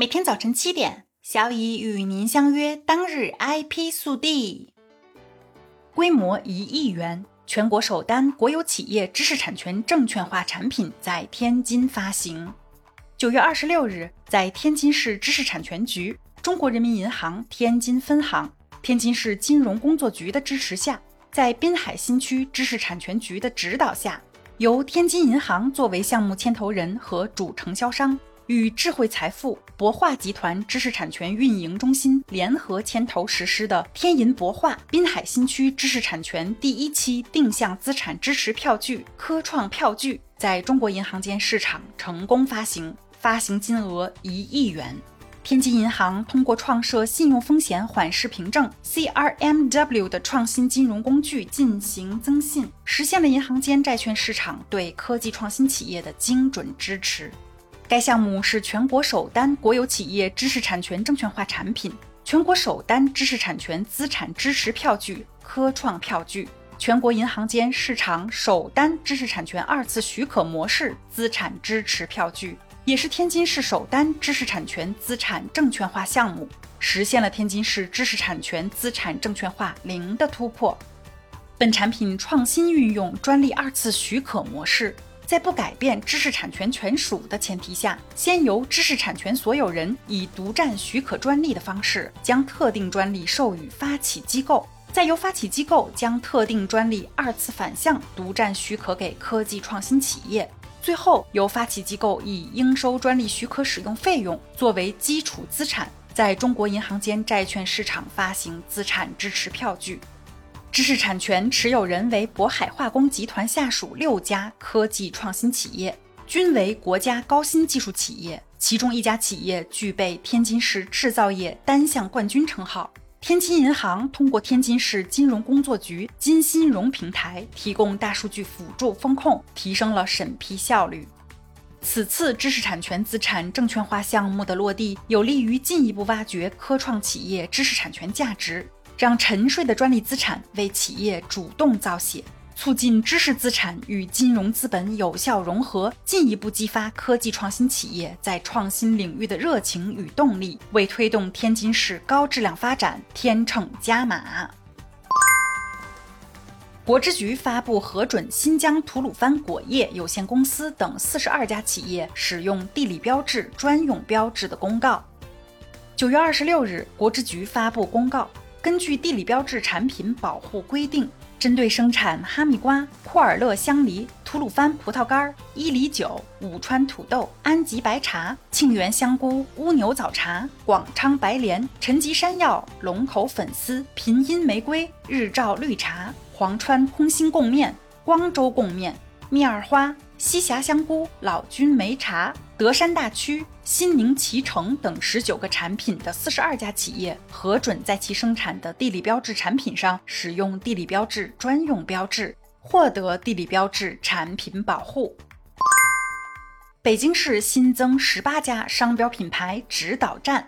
每天早晨七点，小乙与您相约。当日 IP 速递，规模一亿元，全国首单国有企业知识产权证券化产品在天津发行。九月二十六日，在天津市知识产权局、中国人民银行天津分行、天津市金融工作局的支持下，在滨海新区知识产权局的指导下，由天津银行作为项目牵头人和主承销商。与智慧财富、博化集团知识产权运营中心联合牵头实施的天银博化滨海新区知识产权第一期定向资产支持票据科创票据，在中国银行间市场成功发行，发行金额一亿元。天津银行通过创设信用风险缓释凭证 （CRMW） 的创新金融工具进行增信，实现了银行间债券市场对科技创新企业的精准支持。该项目是全国首单国有企业知识产权证券化产品，全国首单知识产权资产支持票据科创票据，全国银行间市场首单知识产权二次许可模式资产支持票据，也是天津市首单知识产权资产证券化项目，实现了天津市知识产权资产证券化零的突破。本产品创新运用专利二次许可模式。在不改变知识产权权属的前提下，先由知识产权所有人以独占许可专利的方式将特定专利授予发起机构，再由发起机构将特定专利二次反向独占许可给科技创新企业，最后由发起机构以应收专利许可使用费用作为基础资产，在中国银行间债券市场发行资产支持票据。知识产权持有人为渤海化工集团下属六家科技创新企业，均为国家高新技术企业。其中一家企业具备天津市制造业单项冠军称号。天津银行通过天津市金融工作局金新融平台提供大数据辅助风控，提升了审批效率。此次知识产权资产证券化项目的落地，有利于进一步挖掘科创企业知识产权价值。让沉睡的专利资产为企业主动造血，促进知识资产与金融资本有效融合，进一步激发科技创新企业在创新领域的热情与动力，为推动天津市高质量发展添秤加码。国之局发布核准新疆吐鲁番果业有限公司等四十二家企业使用地理标志专用标志的公告。九月二十六日，国之局发布公告。根据地理标志产品保护规定，针对生产哈密瓜、库尔勒香梨、吐鲁番葡萄干、伊犁酒、武川土豆、安吉白茶、庆元香菇、乌牛早茶、广昌白莲、陈吉山药、龙口粉丝、平阴玫瑰、日照绿茶、黄川空心贡面、光州贡面、蜜二花。西峡香菇、老君梅茶、德山大曲、新宁脐橙等十九个产品的四十二家企业核准在其生产的地理标志产品上使用地理标志专用标志，获得地理标志产品保护。北京市新增十八家商标品牌指导站。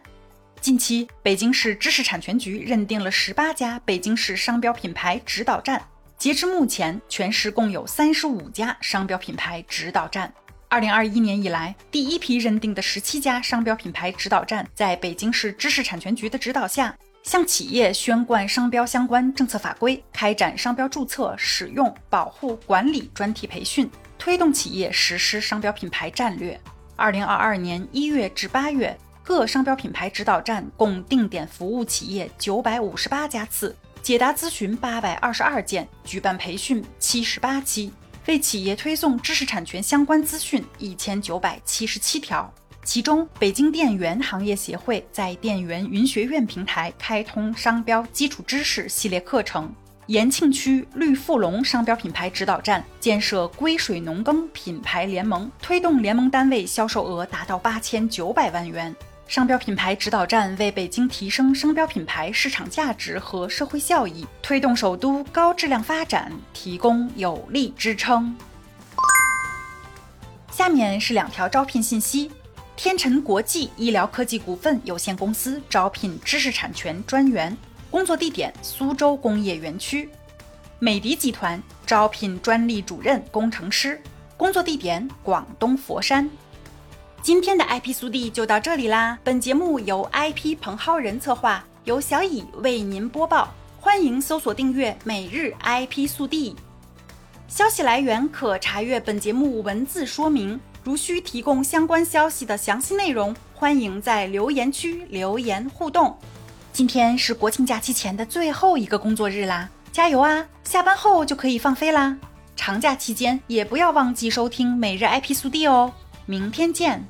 近期，北京市知识产权局认定了十八家北京市商标品牌指导站。截至目前，全市共有三十五家商标品牌指导站。二零二一年以来，第一批认定的十七家商标品牌指导站，在北京市知识产权局的指导下，向企业宣贯商标相关政策法规，开展商标注册、使用、保护、管理专题培训，推动企业实施商标品牌战略。二零二二年一月至八月，各商标品牌指导站共定点服务企业九百五十八家次。解答咨询八百二十二件，举办培训七十八期，为企业推送知识产权相关资讯一千九百七十七条。其中，北京电源行业协会在电源云学院平台开通商标基础知识系列课程；延庆区绿富隆商标品牌指导站建设归水农耕品牌联盟，推动联盟单位销售额达到八千九百万元。商标品牌指导站为北京提升商标品牌市场价值和社会效益，推动首都高质量发展提供有力支撑。下面是两条招聘信息：天辰国际医疗科技股份有限公司招聘知识产权专员，工作地点苏州工业园区；美的集团招聘专利主任工程师，工作地点广东佛山。今天的 IP 速递就到这里啦。本节目由 IP 彭浩人策划，由小乙为您播报。欢迎搜索订阅每日 IP 速递。消息来源可查阅本节目文字说明。如需提供相关消息的详细内容，欢迎在留言区留言互动。今天是国庆假期前的最后一个工作日啦，加油啊！下班后就可以放飞啦。长假期间也不要忘记收听每日 IP 速递哦。明天见。